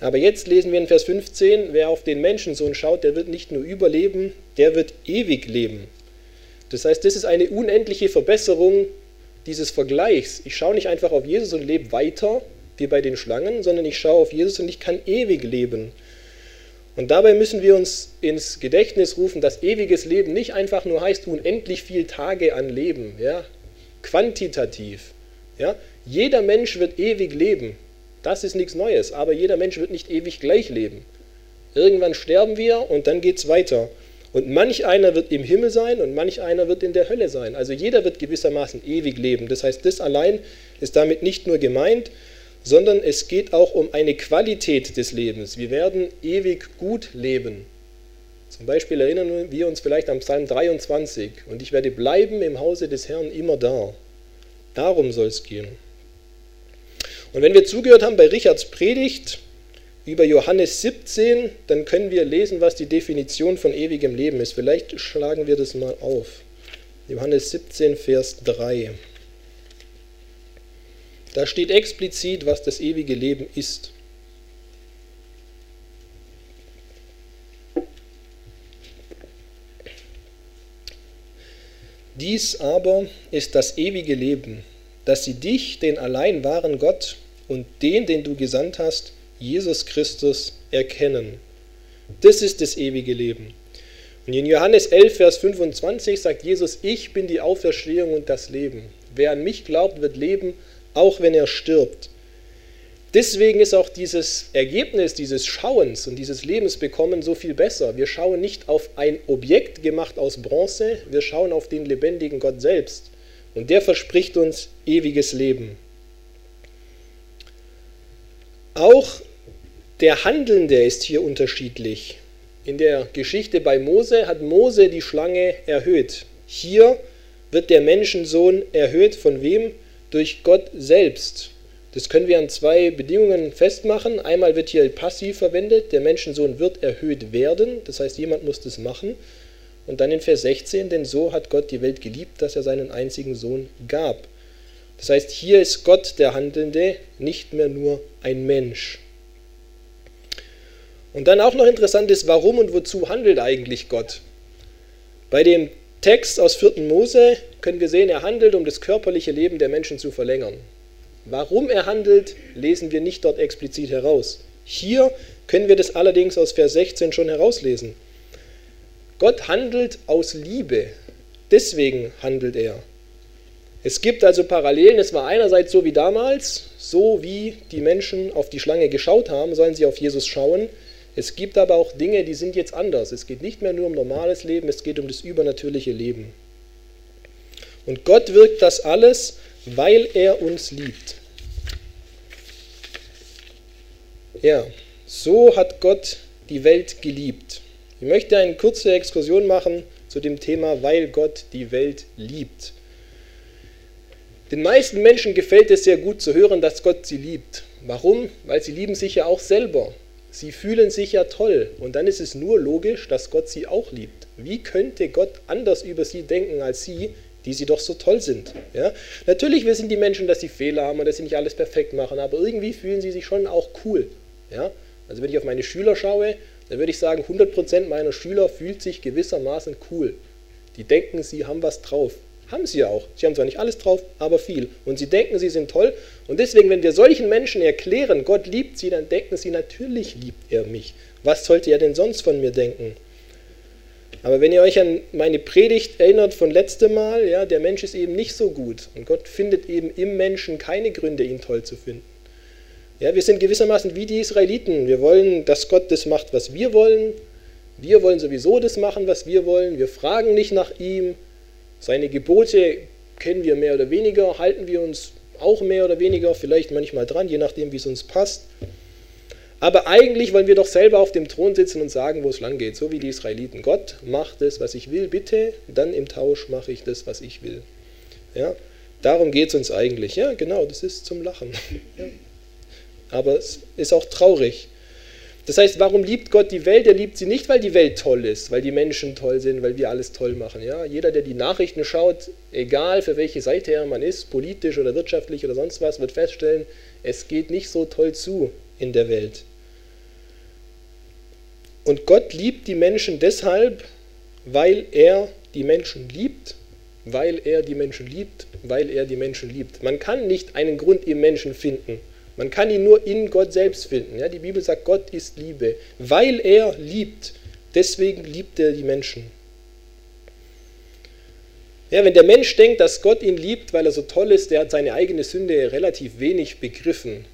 Aber jetzt lesen wir in Vers 15, wer auf den Menschensohn schaut, der wird nicht nur überleben, der wird ewig leben. Das heißt, das ist eine unendliche Verbesserung dieses Vergleichs. Ich schaue nicht einfach auf Jesus und lebe weiter, wie bei den Schlangen, sondern ich schaue auf Jesus und ich kann ewig leben. Und dabei müssen wir uns ins Gedächtnis rufen, dass ewiges Leben nicht einfach nur heißt unendlich viel Tage an Leben, ja, quantitativ. Ja. Jeder Mensch wird ewig leben. Das ist nichts Neues, aber jeder Mensch wird nicht ewig gleich leben. Irgendwann sterben wir und dann geht es weiter. Und manch einer wird im Himmel sein und manch einer wird in der Hölle sein. Also jeder wird gewissermaßen ewig leben. Das heißt, das allein ist damit nicht nur gemeint, sondern es geht auch um eine Qualität des Lebens. Wir werden ewig gut leben. Zum Beispiel erinnern wir uns vielleicht am Psalm 23 und ich werde bleiben im Hause des Herrn immer da. Darum soll es gehen. Und wenn wir zugehört haben bei Richards Predigt über Johannes 17, dann können wir lesen, was die Definition von ewigem Leben ist. Vielleicht schlagen wir das mal auf. Johannes 17, Vers 3. Da steht explizit, was das ewige Leben ist. Dies aber ist das ewige Leben, dass sie dich, den allein wahren Gott und den, den du gesandt hast, Jesus Christus, erkennen. Das ist das ewige Leben. Und in Johannes 11, Vers 25 sagt Jesus, ich bin die Auferstehung und das Leben. Wer an mich glaubt, wird leben, auch wenn er stirbt. Deswegen ist auch dieses Ergebnis dieses Schauens und dieses Lebensbekommen so viel besser. Wir schauen nicht auf ein Objekt gemacht aus Bronze, wir schauen auf den lebendigen Gott selbst. Und der verspricht uns ewiges Leben. Auch der Handelnde ist hier unterschiedlich. In der Geschichte bei Mose hat Mose die Schlange erhöht. Hier wird der Menschensohn erhöht von wem? Durch Gott selbst. Das können wir an zwei Bedingungen festmachen. Einmal wird hier passiv verwendet, der Menschensohn wird erhöht werden, das heißt, jemand muss das machen. Und dann in Vers 16, denn so hat Gott die Welt geliebt, dass er seinen einzigen Sohn gab. Das heißt, hier ist Gott der Handelnde, nicht mehr nur ein Mensch. Und dann auch noch interessant ist, warum und wozu handelt eigentlich Gott? Bei dem Text aus 4. Mose können wir sehen, er handelt, um das körperliche Leben der Menschen zu verlängern. Warum er handelt, lesen wir nicht dort explizit heraus. Hier können wir das allerdings aus Vers 16 schon herauslesen. Gott handelt aus Liebe. Deswegen handelt er. Es gibt also Parallelen. Es war einerseits so wie damals, so wie die Menschen auf die Schlange geschaut haben, sollen sie auf Jesus schauen. Es gibt aber auch Dinge, die sind jetzt anders. Es geht nicht mehr nur um normales Leben, es geht um das übernatürliche Leben. Und Gott wirkt das alles, weil er uns liebt. Ja, so hat Gott die Welt geliebt. Ich möchte eine kurze Exkursion machen zu dem Thema, weil Gott die Welt liebt. Den meisten Menschen gefällt es sehr gut zu hören, dass Gott sie liebt. Warum? Weil sie lieben sich ja auch selber. Sie fühlen sich ja toll und dann ist es nur logisch, dass Gott sie auch liebt. Wie könnte Gott anders über sie denken als sie, die sie doch so toll sind? Ja? Natürlich wissen die Menschen, dass sie Fehler haben und dass sie nicht alles perfekt machen, aber irgendwie fühlen sie sich schon auch cool. Ja? Also wenn ich auf meine Schüler schaue, dann würde ich sagen, 100% meiner Schüler fühlt sich gewissermaßen cool. Die denken, sie haben was drauf. Haben sie ja auch. Sie haben zwar nicht alles drauf, aber viel. Und sie denken, sie sind toll. Und deswegen, wenn wir solchen Menschen erklären, Gott liebt sie, dann denken sie, natürlich liebt er mich. Was sollte er denn sonst von mir denken? Aber wenn ihr euch an meine Predigt erinnert von letztem Mal, ja, der Mensch ist eben nicht so gut. Und Gott findet eben im Menschen keine Gründe, ihn toll zu finden. Ja, wir sind gewissermaßen wie die Israeliten. Wir wollen, dass Gott das macht, was wir wollen. Wir wollen sowieso das machen, was wir wollen. Wir fragen nicht nach ihm. Seine Gebote kennen wir mehr oder weniger, halten wir uns auch mehr oder weniger, vielleicht manchmal dran, je nachdem, wie es uns passt. Aber eigentlich wollen wir doch selber auf dem Thron sitzen und sagen, wo es lang geht, so wie die Israeliten. Gott macht das, was ich will, bitte, dann im Tausch mache ich das, was ich will. Ja? Darum geht es uns eigentlich. Ja, genau, das ist zum Lachen. [laughs] Ja. Aber es ist auch traurig. Das heißt, warum liebt Gott die Welt? Er liebt sie nicht, weil die Welt toll ist, weil die Menschen toll sind, weil wir alles toll machen. Ja? Jeder, der die Nachrichten schaut, egal für welche Seite her man ist, politisch oder wirtschaftlich oder sonst was, wird feststellen, es geht nicht so toll zu in der Welt. Und Gott liebt die Menschen deshalb, weil er die Menschen liebt, weil er die Menschen liebt, weil er die Menschen liebt. Man kann nicht einen Grund im Menschen finden. Man kann ihn nur in Gott selbst finden. Ja, die Bibel sagt, Gott ist Liebe. Weil er liebt, deswegen liebt er die Menschen. Ja, wenn der Mensch denkt, dass Gott ihn liebt, weil er so toll ist, der hat seine eigene Sünde relativ wenig begriffen.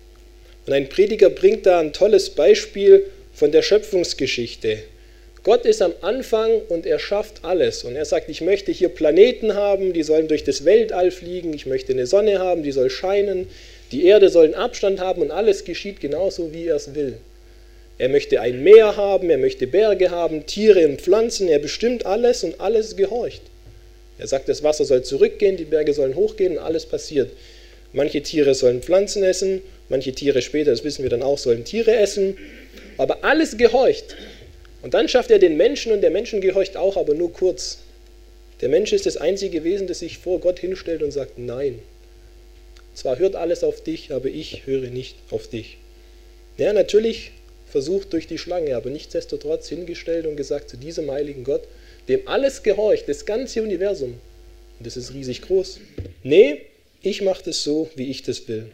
Und ein Prediger bringt da ein tolles Beispiel von der Schöpfungsgeschichte. Gott ist am Anfang und er schafft alles. Und er sagt, ich möchte hier Planeten haben, die sollen durch das Weltall fliegen, ich möchte eine Sonne haben, die soll scheinen, die Erde soll einen Abstand haben und alles geschieht genauso, wie er es will. Er möchte ein Meer haben, er möchte Berge haben, Tiere und Pflanzen, er bestimmt alles und alles gehorcht. Er sagt, das Wasser soll zurückgehen, die Berge sollen hochgehen und alles passiert. Manche Tiere sollen Pflanzen essen, manche Tiere später, das wissen wir dann auch, sollen Tiere essen, aber alles gehorcht. Und dann schafft er den Menschen und der Menschen gehorcht auch, aber nur kurz. Der Mensch ist das einzige Wesen, das sich vor Gott hinstellt und sagt Nein. Zwar hört alles auf dich, aber ich höre nicht auf dich. Ja, natürlich versucht durch die Schlange, aber nichtsdestotrotz hingestellt und gesagt zu diesem heiligen Gott, dem alles gehorcht, das ganze Universum. Und das ist riesig groß. Nee, ich mache das so, wie ich das will.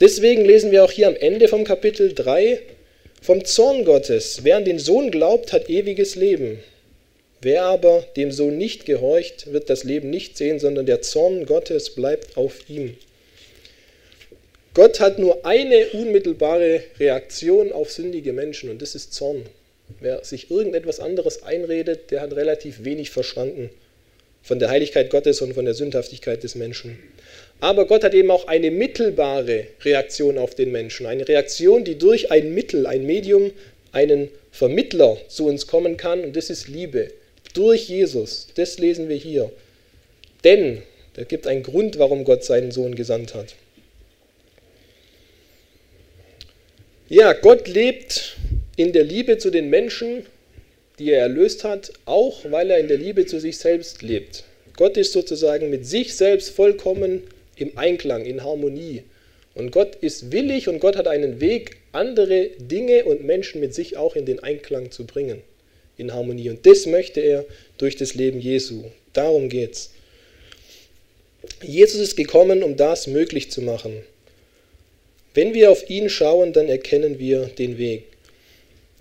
Deswegen lesen wir auch hier am Ende vom Kapitel 3 vom Zorn Gottes. Wer an den Sohn glaubt, hat ewiges Leben. Wer aber dem Sohn nicht gehorcht, wird das Leben nicht sehen, sondern der Zorn Gottes bleibt auf ihm. Gott hat nur eine unmittelbare Reaktion auf sündige Menschen und das ist Zorn. Wer sich irgendetwas anderes einredet, der hat relativ wenig verstanden von der Heiligkeit Gottes und von der Sündhaftigkeit des Menschen. Aber Gott hat eben auch eine mittelbare Reaktion auf den Menschen, eine Reaktion, die durch ein Mittel, ein Medium, einen Vermittler zu uns kommen kann und das ist Liebe. Durch Jesus, das lesen wir hier. Denn, da gibt einen Grund, warum Gott seinen Sohn gesandt hat. Ja, Gott lebt in der Liebe zu den Menschen, die er erlöst hat, auch weil er in der Liebe zu sich selbst lebt. Gott ist sozusagen mit sich selbst vollkommen im Einklang, in Harmonie. Und Gott ist willig und Gott hat einen Weg, andere Dinge und Menschen mit sich auch in den Einklang zu bringen, in Harmonie. Und das möchte er durch das Leben Jesu. Darum geht's. Jesus ist gekommen, um das möglich zu machen. Wenn wir auf ihn schauen, dann erkennen wir den Weg.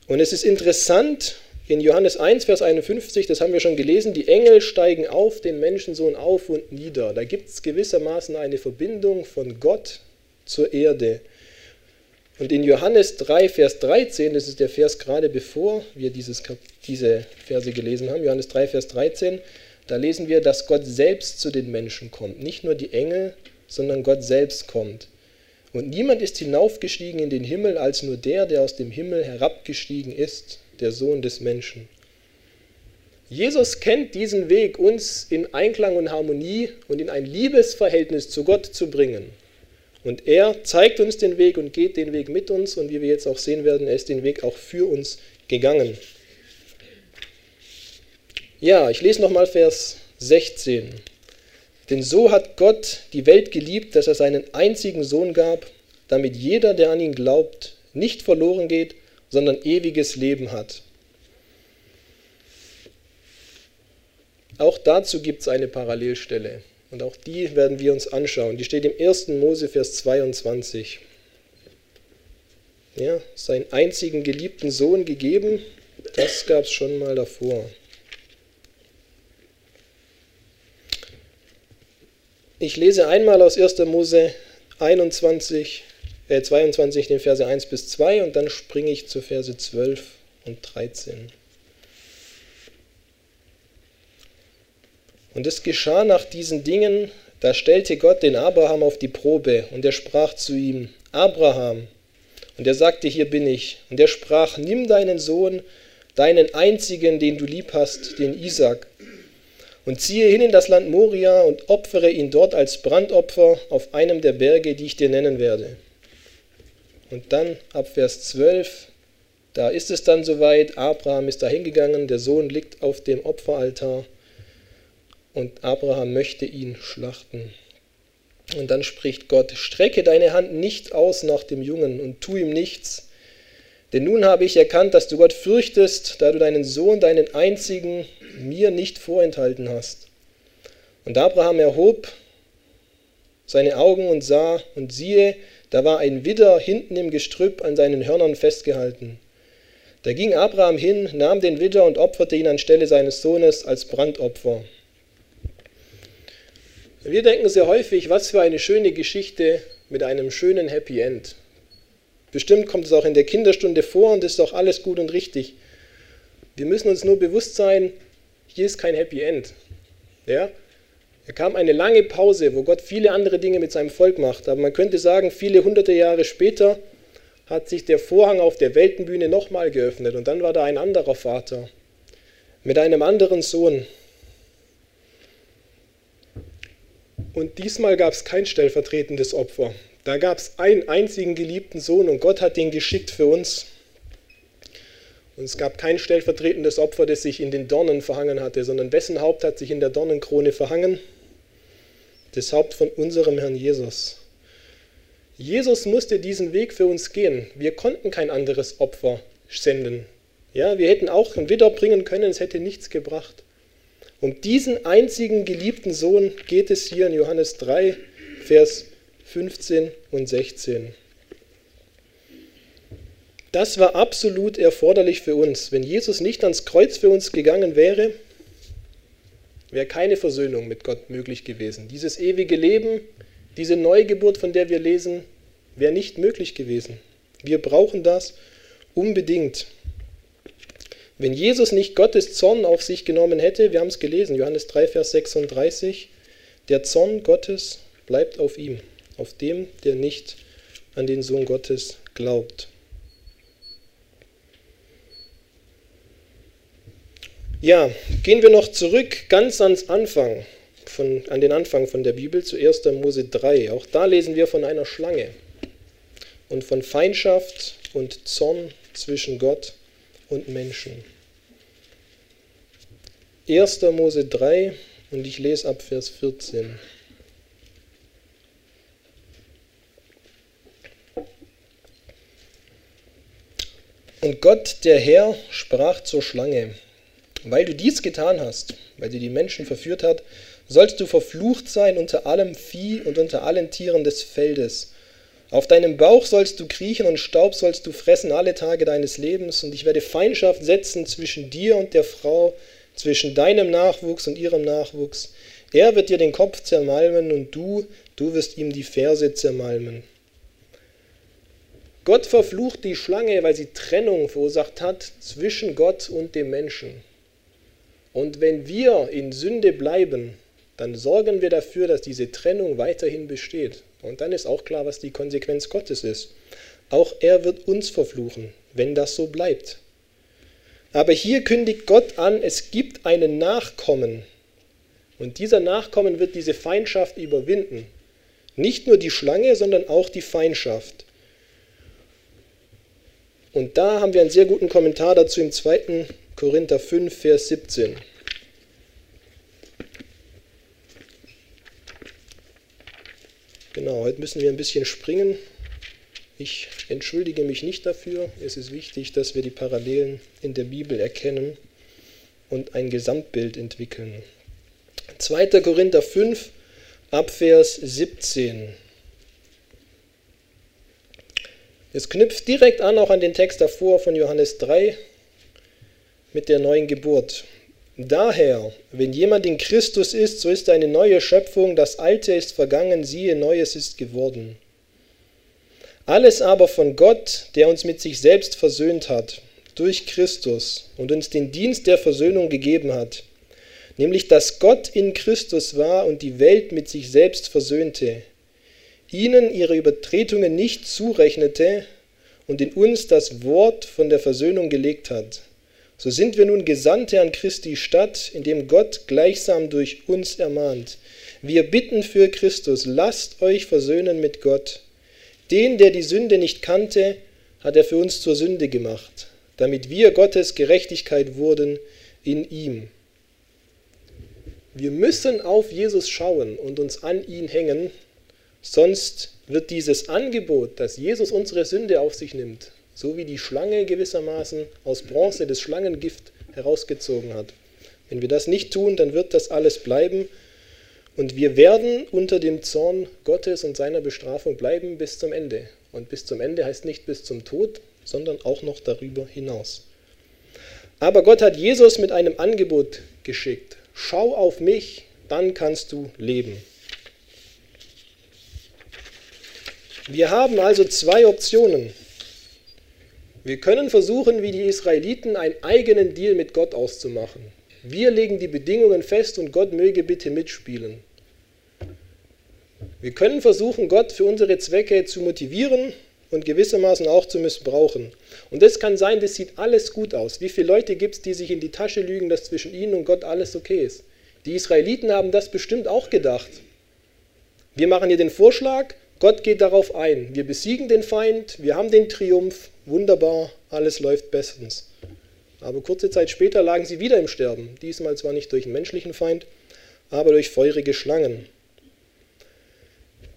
Und es ist interessant, in Johannes 1, Vers 51, das haben wir schon gelesen, die Engel steigen auf den Menschensohn auf und nieder. Da gibt es gewissermaßen eine Verbindung von Gott zur Erde. Und in Johannes 3, Vers 13, das ist der Vers gerade bevor wir dieses, diese Verse gelesen haben, Johannes 3, Vers 13, da lesen wir, dass Gott selbst zu den Menschen kommt. Nicht nur die Engel, sondern Gott selbst kommt. Und niemand ist hinaufgestiegen in den Himmel als nur der, der aus dem Himmel herabgestiegen ist, der Sohn des Menschen. Jesus kennt diesen Weg, uns in Einklang und Harmonie und in ein Liebesverhältnis zu Gott zu bringen. Und er zeigt uns den Weg und geht den Weg mit uns. Und wie wir jetzt auch sehen werden, er ist den Weg auch für uns gegangen. Ja, ich lese nochmal Vers 16. Denn so hat Gott die Welt geliebt, dass er seinen einzigen Sohn gab, damit jeder, der an ihn glaubt, nicht verloren geht, sondern ewiges Leben hat. Auch dazu gibt es eine Parallelstelle und auch die werden wir uns anschauen. Die steht im 1. Mose, Vers 22. Ja, seinen einzigen geliebten Sohn gegeben, das gab es schon mal davor. Ich lese einmal aus 1. Mose 21, äh 22, den Verse 1 bis 2 und dann springe ich zu Verse 12 und 13. Und es geschah nach diesen Dingen, da stellte Gott den Abraham auf die Probe und er sprach zu ihm, Abraham. Und er sagte, hier bin ich. Und er sprach, nimm deinen Sohn, deinen einzigen, den du lieb hast, den Isaac, und ziehe hin in das Land Moria und opfere ihn dort als Brandopfer auf einem der Berge, die ich dir nennen werde. Und dann ab Vers 12, Da ist es dann soweit, Abraham ist da hingegangen, der Sohn liegt auf dem Opferaltar und Abraham möchte ihn schlachten. Und dann spricht Gott, strecke deine Hand nicht aus nach dem Jungen und tu ihm nichts, denn nun habe ich erkannt, dass du Gott fürchtest, da du deinen Sohn, deinen einzigen, mir nicht vorenthalten hast. Und Abraham erhob seine Augen und sah, und siehe, da war ein Widder hinten im Gestrüpp an seinen Hörnern festgehalten. Da ging Abraham hin, nahm den Widder und opferte ihn anstelle seines Sohnes als Brandopfer. Wir denken sehr häufig, was für eine schöne Geschichte mit einem schönen Happy End. Bestimmt kommt es auch in der Kinderstunde vor und ist auch alles gut und richtig. Wir müssen uns nur bewusst sein, hier ist kein Happy End. Ja? Er kam eine lange Pause, wo Gott viele andere Dinge mit seinem Volk macht. Aber man könnte sagen, viele hunderte Jahre später hat sich der Vorhang auf der Weltenbühne nochmal geöffnet und dann war da ein anderer Vater mit einem anderen Sohn. Und diesmal gab es kein stellvertretendes Opfer. Da gab es einen einzigen geliebten Sohn und Gott hat den geschickt für uns. Und es gab kein stellvertretendes Opfer, das sich in den Dornen verhangen hatte, sondern wessen Haupt hat sich in der Dornenkrone verhangen? Das Haupt von unserem Herrn Jesus. Jesus musste diesen Weg für uns gehen. Wir konnten kein anderes Opfer senden. Ja, wir hätten auch ein Widder bringen können, es hätte nichts gebracht. Um diesen einzigen geliebten Sohn geht es hier in Johannes 3, Vers 15 und 16. Das war absolut erforderlich für uns. Wenn Jesus nicht ans Kreuz für uns gegangen wäre, wäre keine Versöhnung mit Gott möglich gewesen. Dieses ewige Leben, diese Neugeburt, von der wir lesen, wäre nicht möglich gewesen. Wir brauchen das unbedingt. Wenn Jesus nicht Gottes Zorn auf sich genommen hätte, wir haben es gelesen, Johannes 3, Vers 36, der Zorn Gottes bleibt auf ihm auf dem, der nicht an den Sohn Gottes glaubt. Ja, gehen wir noch zurück ganz ans Anfang, von, an den Anfang von der Bibel, zu 1. Mose 3. Auch da lesen wir von einer Schlange und von Feindschaft und Zorn zwischen Gott und Menschen. 1. Mose 3 und ich lese ab Vers 14. Und Gott, der Herr, sprach zur Schlange, weil du dies getan hast, weil du die Menschen verführt hast, sollst du verflucht sein unter allem Vieh und unter allen Tieren des Feldes. Auf deinem Bauch sollst du kriechen und Staub sollst du fressen alle Tage deines Lebens, und ich werde Feindschaft setzen zwischen dir und der Frau, zwischen deinem Nachwuchs und ihrem Nachwuchs. Er wird dir den Kopf zermalmen und du, du wirst ihm die Ferse zermalmen. Gott verflucht die Schlange, weil sie Trennung verursacht hat zwischen Gott und dem Menschen. Und wenn wir in Sünde bleiben, dann sorgen wir dafür, dass diese Trennung weiterhin besteht. Und dann ist auch klar, was die Konsequenz Gottes ist. Auch er wird uns verfluchen, wenn das so bleibt. Aber hier kündigt Gott an, es gibt einen Nachkommen. Und dieser Nachkommen wird diese Feindschaft überwinden. Nicht nur die Schlange, sondern auch die Feindschaft. Und da haben wir einen sehr guten Kommentar dazu im 2. Korinther 5, Vers 17. Genau, heute müssen wir ein bisschen springen. Ich entschuldige mich nicht dafür. Es ist wichtig, dass wir die Parallelen in der Bibel erkennen und ein Gesamtbild entwickeln. 2. Korinther 5, Abvers 17. Es knüpft direkt an auch an den Text davor von Johannes 3 mit der neuen Geburt. Daher, wenn jemand in Christus ist, so ist eine neue Schöpfung, das Alte ist vergangen, siehe, Neues ist geworden. Alles aber von Gott, der uns mit sich selbst versöhnt hat, durch Christus und uns den Dienst der Versöhnung gegeben hat, nämlich dass Gott in Christus war und die Welt mit sich selbst versöhnte, ihnen ihre Übertretungen nicht zurechnete und in uns das Wort von der Versöhnung gelegt hat. So sind wir nun Gesandte an Christi Stadt, indem Gott gleichsam durch uns ermahnt. Wir bitten für Christus, lasst euch versöhnen mit Gott. Den, der die Sünde nicht kannte, hat er für uns zur Sünde gemacht, damit wir Gottes Gerechtigkeit wurden in ihm. Wir müssen auf Jesus schauen und uns an ihn hängen, sonst wird dieses Angebot, dass Jesus unsere Sünde auf sich nimmt, so wie die Schlange gewissermaßen aus Bronze das Schlangengift herausgezogen hat. Wenn wir das nicht tun, dann wird das alles bleiben und wir werden unter dem Zorn Gottes und seiner Bestrafung bleiben bis zum Ende. Und bis zum Ende heißt nicht bis zum Tod, sondern auch noch darüber hinaus. Aber Gott hat Jesus mit einem Angebot geschickt. Schau auf mich, dann kannst du leben. Wir haben also zwei Optionen. Wir können versuchen, wie die Israeliten, einen eigenen Deal mit Gott auszumachen. Wir legen die Bedingungen fest und Gott möge bitte mitspielen. Wir können versuchen, Gott für unsere Zwecke zu motivieren und gewissermaßen auch zu missbrauchen. Und das kann sein, das sieht alles gut aus. Wie viele Leute gibt es, die sich in die Tasche lügen, dass zwischen ihnen und Gott alles okay ist? Die Israeliten haben das bestimmt auch gedacht. Wir machen hier den Vorschlag, Gott geht darauf ein. Wir besiegen den Feind, wir haben den Triumph, wunderbar, alles läuft bestens. Aber kurze Zeit später lagen sie wieder im Sterben, diesmal zwar nicht durch einen menschlichen Feind, aber durch feurige Schlangen.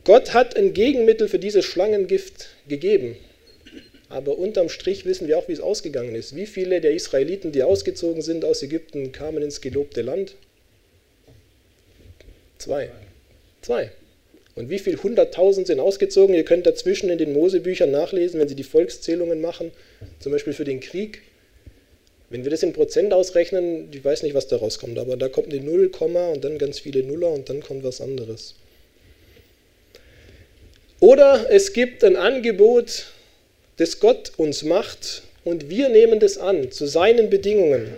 Gott hat ein Gegenmittel für dieses Schlangengift gegeben. Aber unterm Strich wissen wir auch, wie es ausgegangen ist. Wie viele der Israeliten, die ausgezogen sind aus Ägypten, kamen ins gelobte Land? Zwei. Zwei. Und wie viele hunderttausend sind ausgezogen? Ihr könnt dazwischen in den Mosebüchern nachlesen, wenn Sie die Volkszählungen machen, zum Beispiel für den Krieg. Wenn wir das in Prozent ausrechnen, ich weiß nicht, was da rauskommt, aber da kommt eine Null, und dann ganz viele Nuller und dann kommt was anderes. Oder es gibt ein Angebot, das Gott uns macht und wir nehmen das an zu seinen Bedingungen.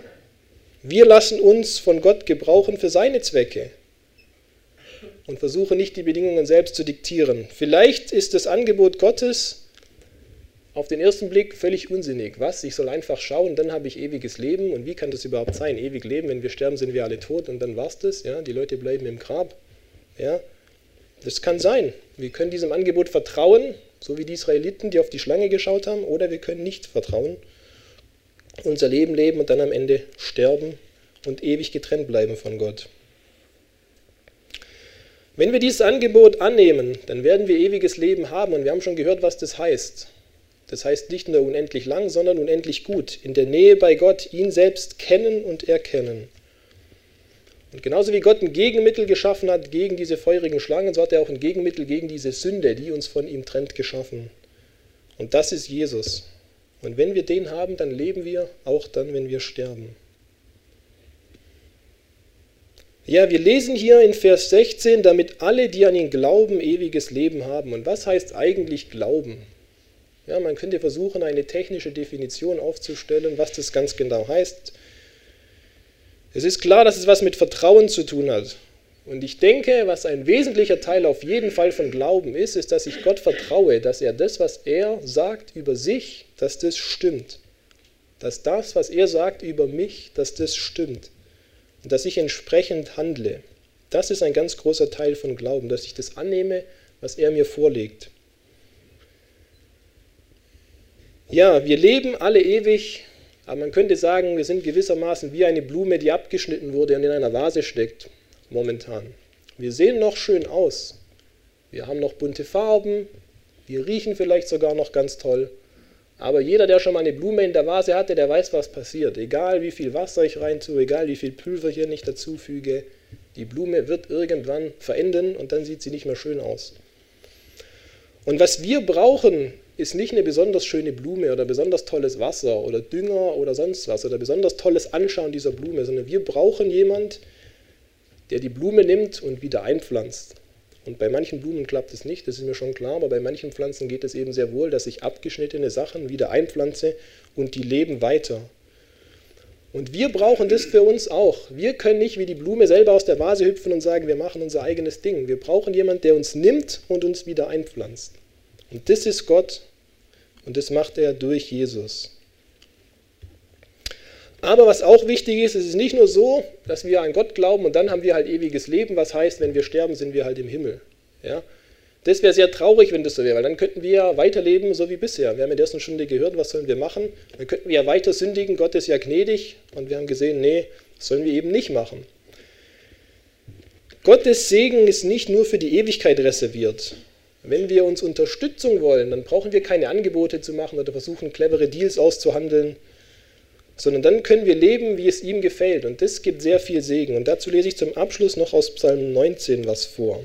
Wir lassen uns von Gott gebrauchen für seine Zwecke und versuchen nicht die Bedingungen selbst zu diktieren. Vielleicht ist das Angebot Gottes auf den ersten Blick völlig unsinnig. Was? Ich soll einfach schauen, dann habe ich ewiges Leben. Und wie kann das überhaupt sein? Ewig Leben, wenn wir sterben, sind wir alle tot und dann war's das. Ja? Die Leute bleiben im Grab. Ja? Das kann sein. Wir können diesem Angebot vertrauen, so wie die Israeliten, die auf die Schlange geschaut haben, oder wir können nicht vertrauen, unser Leben leben und dann am Ende sterben und ewig getrennt bleiben von Gott. Wenn wir dieses Angebot annehmen, dann werden wir ewiges Leben haben und wir haben schon gehört, was das heißt. Das heißt nicht nur unendlich lang, sondern unendlich gut. In der Nähe bei Gott, ihn selbst kennen und erkennen. Und genauso wie Gott ein Gegenmittel geschaffen hat gegen diese feurigen Schlangen, so hat er auch ein Gegenmittel gegen diese Sünde, die uns von ihm trennt, geschaffen. Und das ist Jesus. Und wenn wir den haben, dann leben wir auch dann, wenn wir sterben. Ja, wir lesen hier in Vers 16, damit alle, die an ihn glauben, ewiges Leben haben. Und was heißt eigentlich Glauben? Ja, man könnte versuchen, eine technische Definition aufzustellen, was das ganz genau heißt. Es ist klar, dass es was mit Vertrauen zu tun hat. Und ich denke, was ein wesentlicher Teil auf jeden Fall von Glauben ist, ist, dass ich Gott vertraue, dass er das, was er sagt über sich, dass das stimmt. Dass das, was er sagt über mich, dass das stimmt. Und dass ich entsprechend handle. Das ist ein ganz großer Teil von Glauben, dass ich das annehme, was er mir vorlegt. Ja, wir leben alle ewig aber man könnte sagen, wir sind gewissermaßen wie eine Blume, die abgeschnitten wurde und in einer Vase steckt, momentan. Wir sehen noch schön aus. Wir haben noch bunte Farben. Wir riechen vielleicht sogar noch ganz toll. Aber jeder, der schon mal eine Blume in der Vase hatte, der weiß, was passiert. Egal wie viel Wasser ich rein tue, egal wie viel Pülverchen ich dazufüge, die Blume wird irgendwann verenden und dann sieht sie nicht mehr schön aus. Und was wir brauchen, ist nicht eine besonders schöne Blume oder besonders tolles Wasser oder Dünger oder sonst was oder besonders tolles Anschauen dieser Blume, sondern wir brauchen jemand, der die Blume nimmt und wieder einpflanzt. Und bei manchen Blumen klappt es nicht, das ist mir schon klar, aber bei manchen Pflanzen geht es eben sehr wohl, dass ich abgeschnittene Sachen wieder einpflanze und die leben weiter. Und wir brauchen das für uns auch. Wir können nicht wie die Blume selber aus der Vase hüpfen und sagen, wir machen unser eigenes Ding. Wir brauchen jemanden, der uns nimmt und uns wieder einpflanzt. Und das ist Gott und das macht er durch Jesus. Aber was auch wichtig ist, es ist nicht nur so, dass wir an Gott glauben und dann haben wir halt ewiges Leben, was heißt, wenn wir sterben, sind wir halt im Himmel. Ja? Das wäre sehr traurig, wenn das so wäre, weil dann könnten wir ja weiterleben, so wie bisher. Wir haben in der ersten Stunde gehört, was sollen wir machen? Dann könnten wir ja weiter sündigen, Gott ist ja gnädig und wir haben gesehen, nee, das sollen wir eben nicht machen. Gottes Segen ist nicht nur für die Ewigkeit reserviert. Wenn wir uns Unterstützung wollen, dann brauchen wir keine Angebote zu machen oder versuchen, clevere Deals auszuhandeln, sondern dann können wir leben, wie es ihm gefällt. Und das gibt sehr viel Segen. Und dazu lese ich zum Abschluss noch aus Psalm 19 was vor.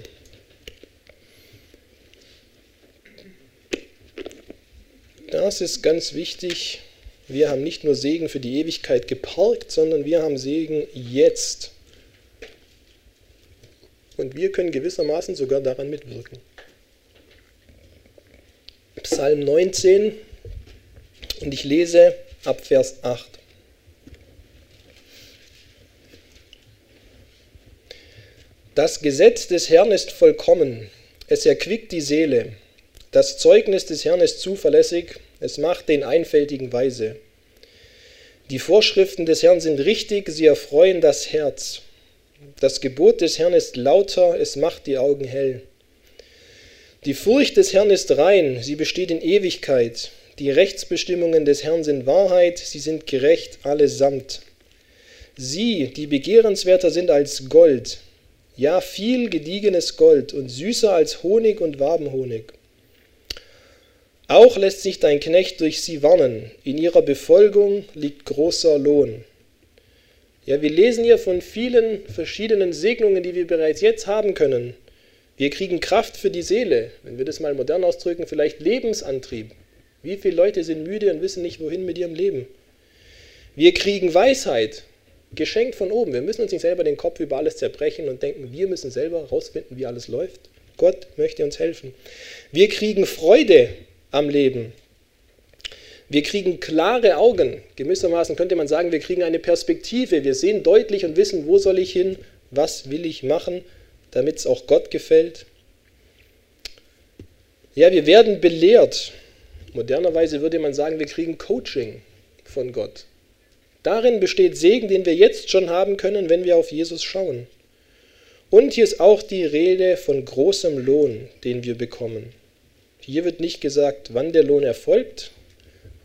Das ist ganz wichtig. Wir haben nicht nur Segen für die Ewigkeit geparkt, sondern wir haben Segen jetzt. Und wir können gewissermaßen sogar daran mitwirken. Psalm 19 und ich lese ab Vers 8. Das Gesetz des Herrn ist vollkommen, es erquickt die Seele. Das Zeugnis des Herrn ist zuverlässig, es macht den Einfältigen weise. Die Vorschriften des Herrn sind richtig, sie erfreuen das Herz. Das Gebot des Herrn ist lauter, es macht die Augen hell. Die Furcht des Herrn ist rein, sie besteht in Ewigkeit. Die Rechtsbestimmungen des Herrn sind Wahrheit, sie sind gerecht allesamt. Sie, die begehrenswerter sind als Gold, ja viel gediegenes Gold und süßer als Honig und Wabenhonig. Auch lässt sich dein Knecht durch sie warnen, in ihrer Befolgung liegt großer Lohn. Ja, wir lesen hier von vielen verschiedenen Segnungen, die wir bereits jetzt haben können. Wir kriegen Kraft für die Seele, wenn wir das mal modern ausdrücken, vielleicht Lebensantrieb. Wie viele Leute sind müde und wissen nicht, wohin mit ihrem Leben? Wir kriegen Weisheit, geschenkt von oben. Wir müssen uns nicht selber den Kopf über alles zerbrechen und denken, wir müssen selber herausfinden, wie alles läuft. Gott möchte uns helfen. Wir kriegen Freude am Leben. Wir kriegen klare Augen. Gewissermaßen könnte man sagen, wir kriegen eine Perspektive. Wir sehen deutlich und wissen, wo soll ich hin, was will ich machen, damit es auch Gott gefällt. Ja, wir werden belehrt. Modernerweise würde man sagen, wir kriegen Coaching von Gott. Darin besteht Segen, den wir jetzt schon haben können, wenn wir auf Jesus schauen. Und hier ist auch die Rede von großem Lohn, den wir bekommen. Hier wird nicht gesagt, wann der Lohn erfolgt.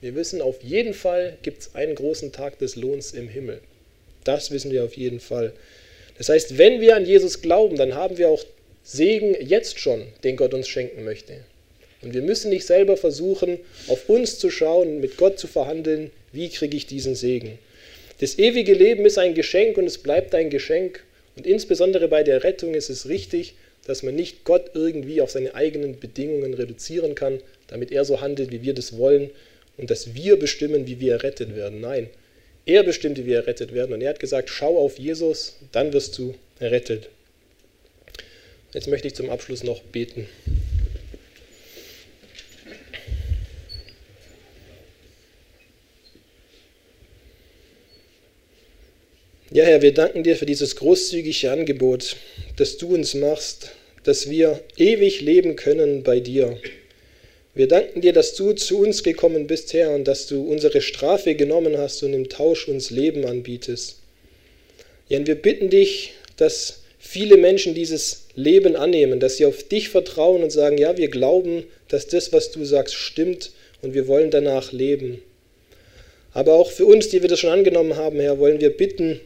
Wir wissen auf jeden Fall, gibt es einen großen Tag des Lohns im Himmel. Das wissen wir auf jeden Fall. Das heißt, wenn wir an Jesus glauben, dann haben wir auch Segen jetzt schon, den Gott uns schenken möchte. Und wir müssen nicht selber versuchen, auf uns zu schauen, mit Gott zu verhandeln, wie kriege ich diesen Segen. Das ewige Leben ist ein Geschenk und es bleibt ein Geschenk. Und insbesondere bei der Rettung ist es richtig, dass man nicht Gott irgendwie auf seine eigenen Bedingungen reduzieren kann, damit er so handelt, wie wir das wollen und dass wir bestimmen, wie wir errettet werden. Nein, er bestimmt, wie wir errettet werden. Und er hat gesagt, schau auf Jesus, dann wirst du errettet. Jetzt möchte ich zum Abschluss noch beten. Ja, Herr, wir danken dir für dieses großzügige Angebot, das du uns machst, dass wir ewig leben können bei dir. Wir danken dir, dass du zu uns gekommen bist, Herr, und dass du unsere Strafe genommen hast und im Tausch uns Leben anbietest. Ja, und wir bitten dich, dass viele Menschen dieses Leben annehmen, dass sie auf dich vertrauen und sagen, ja, wir glauben, dass das, was du sagst, stimmt und wir wollen danach leben. Aber auch für uns, die wir das schon angenommen haben, Herr, wollen wir bitten,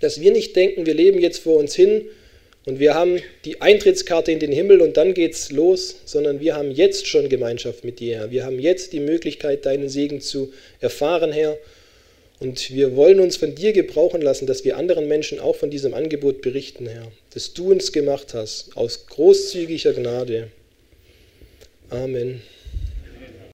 dass wir nicht denken, wir leben jetzt vor uns hin und wir haben die Eintrittskarte in den Himmel und dann geht's los, sondern wir haben jetzt schon Gemeinschaft mit dir, Herr. Wir haben jetzt die Möglichkeit, deinen Segen zu erfahren, Herr. Und wir wollen uns von dir gebrauchen lassen, dass wir anderen Menschen auch von diesem Angebot berichten, Herr, das du uns gemacht hast, aus großzügiger Gnade. Amen.